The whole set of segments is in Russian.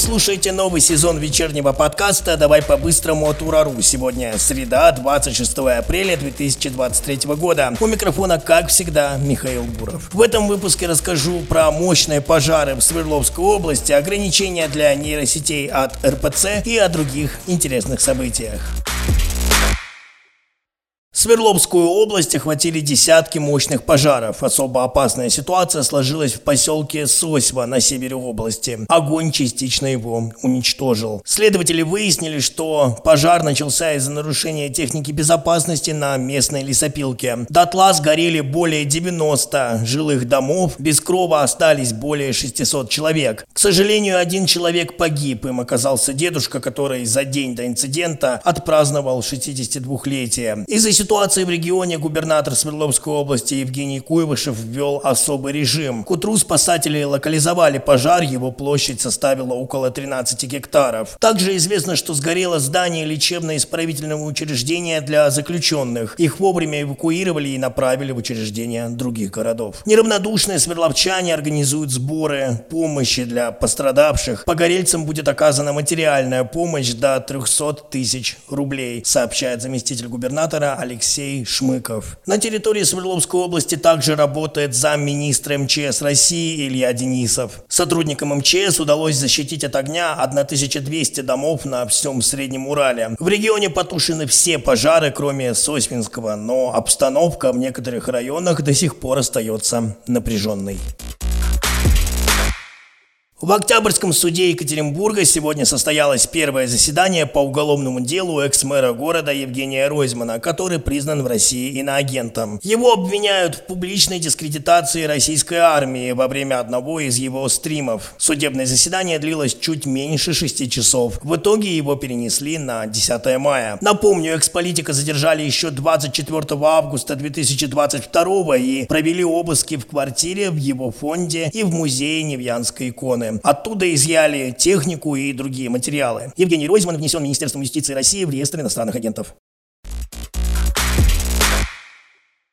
слушаете новый сезон вечернего подкаста «Давай по-быстрому от Урару». Сегодня среда, 26 апреля 2023 года. У микрофона, как всегда, Михаил Буров. В этом выпуске расскажу про мощные пожары в Свердловской области, ограничения для нейросетей от РПЦ и о других интересных событиях. Свердловскую область охватили десятки мощных пожаров. Особо опасная ситуация сложилась в поселке Сосьва на севере области. Огонь частично его уничтожил. Следователи выяснили, что пожар начался из-за нарушения техники безопасности на местной лесопилке. Дотла сгорели более 90 жилых домов, без крова остались более 600 человек. К сожалению, один человек погиб. Им оказался дедушка, который за день до инцидента отпраздновал 62-летие. Из-за ситуации в регионе губернатор Свердловской области Евгений Куйвышев ввел особый режим. К утру спасатели локализовали пожар, его площадь составила около 13 гектаров. Также известно, что сгорело здание лечебно-исправительного учреждения для заключенных. Их вовремя эвакуировали и направили в учреждения других городов. Неравнодушные свердловчане организуют сборы помощи для пострадавших. Погорельцам будет оказана материальная помощь до 300 тысяч рублей, сообщает заместитель губернатора Алексей Алексей Шмыков. На территории Свердловской области также работает замминистра МЧС России Илья Денисов. Сотрудникам МЧС удалось защитить от огня 1200 домов на всем Среднем Урале. В регионе потушены все пожары, кроме Сосьминского, но обстановка в некоторых районах до сих пор остается напряженной. В Октябрьском суде Екатеринбурга сегодня состоялось первое заседание по уголовному делу экс-мэра города Евгения Ройзмана, который признан в России иноагентом. Его обвиняют в публичной дискредитации российской армии во время одного из его стримов. Судебное заседание длилось чуть меньше шести часов. В итоге его перенесли на 10 мая. Напомню, экс-политика задержали еще 24 августа 2022 и провели обыски в квартире, в его фонде и в музее Невьянской иконы. Оттуда изъяли технику и другие материалы. Евгений Ройзман внесен Министерством юстиции России в реестр иностранных агентов.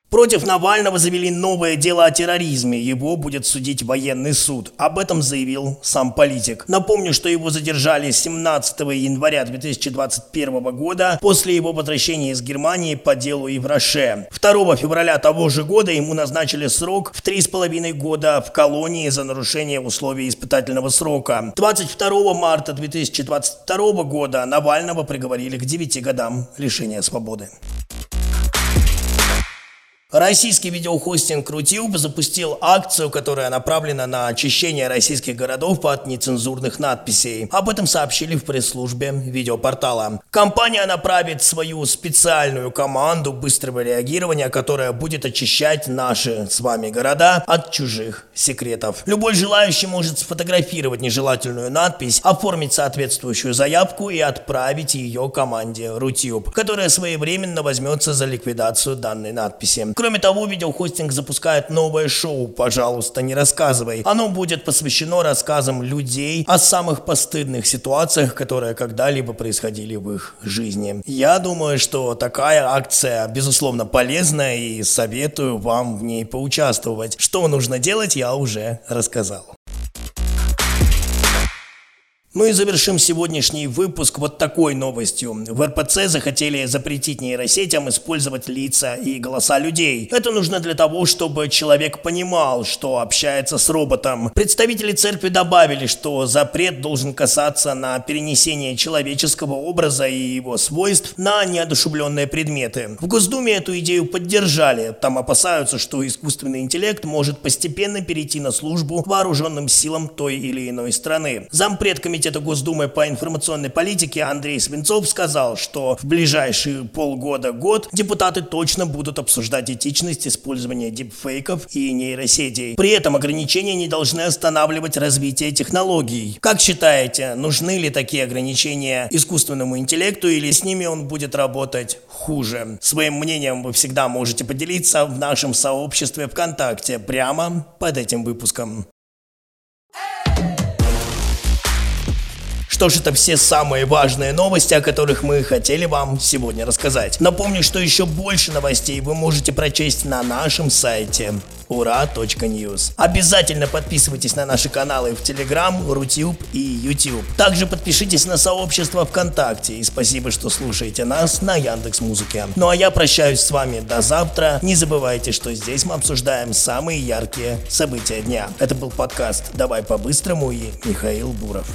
Против Навального завели новое дело о терроризме. Его будет судить военный суд. Об этом заявил сам политик. Напомню, что его задержали 17 января 2021 года после его возвращения из Германии по делу Ивраше. 2 февраля того же года ему назначили срок в 3,5 года в колонии за нарушение условий испытательного срока. 22 марта 2022 года Навального приговорили к 9 годам лишения свободы. Российский видеохостинг Рутюб запустил акцию, которая направлена на очищение российских городов от нецензурных надписей. Об этом сообщили в пресс-службе видеопортала. Компания направит свою специальную команду быстрого реагирования, которая будет очищать наши с вами города от чужих секретов. Любой желающий может сфотографировать нежелательную надпись, оформить соответствующую заявку и отправить ее команде Рутюб, которая своевременно возьмется за ликвидацию данной надписи. Кроме того, видеохостинг запускает новое шоу «Пожалуйста, не рассказывай». Оно будет посвящено рассказам людей о самых постыдных ситуациях, которые когда-либо происходили в их жизни. Я думаю, что такая акция, безусловно, полезная и советую вам в ней поучаствовать. Что нужно делать, я уже рассказал. Ну и завершим сегодняшний выпуск вот такой новостью. В РПЦ захотели запретить нейросетям использовать лица и голоса людей. Это нужно для того, чтобы человек понимал, что общается с роботом. Представители церкви добавили, что запрет должен касаться на перенесение человеческого образа и его свойств на неодушевленные предметы. В Госдуме эту идею поддержали. Там опасаются, что искусственный интеллект может постепенно перейти на службу вооруженным силам той или иной страны. Зампред комитета Комитета Госдумы по информационной политике Андрей Свинцов сказал, что в ближайшие полгода-год депутаты точно будут обсуждать этичность использования дипфейков и нейросетей. При этом ограничения не должны останавливать развитие технологий. Как считаете, нужны ли такие ограничения искусственному интеллекту или с ними он будет работать хуже? Своим мнением вы всегда можете поделиться в нашем сообществе ВКонтакте прямо под этим выпуском. Что ж, это все самые важные новости, о которых мы хотели вам сегодня рассказать. Напомню, что еще больше новостей вы можете прочесть на нашем сайте ура.ньюс. Обязательно подписывайтесь на наши каналы в Telegram, Рутюб и YouTube. Также подпишитесь на сообщество ВКонтакте и спасибо, что слушаете нас на Яндекс Музыке. Ну а я прощаюсь с вами до завтра. Не забывайте, что здесь мы обсуждаем самые яркие события дня. Это был подкаст «Давай по-быстрому» и Михаил Буров.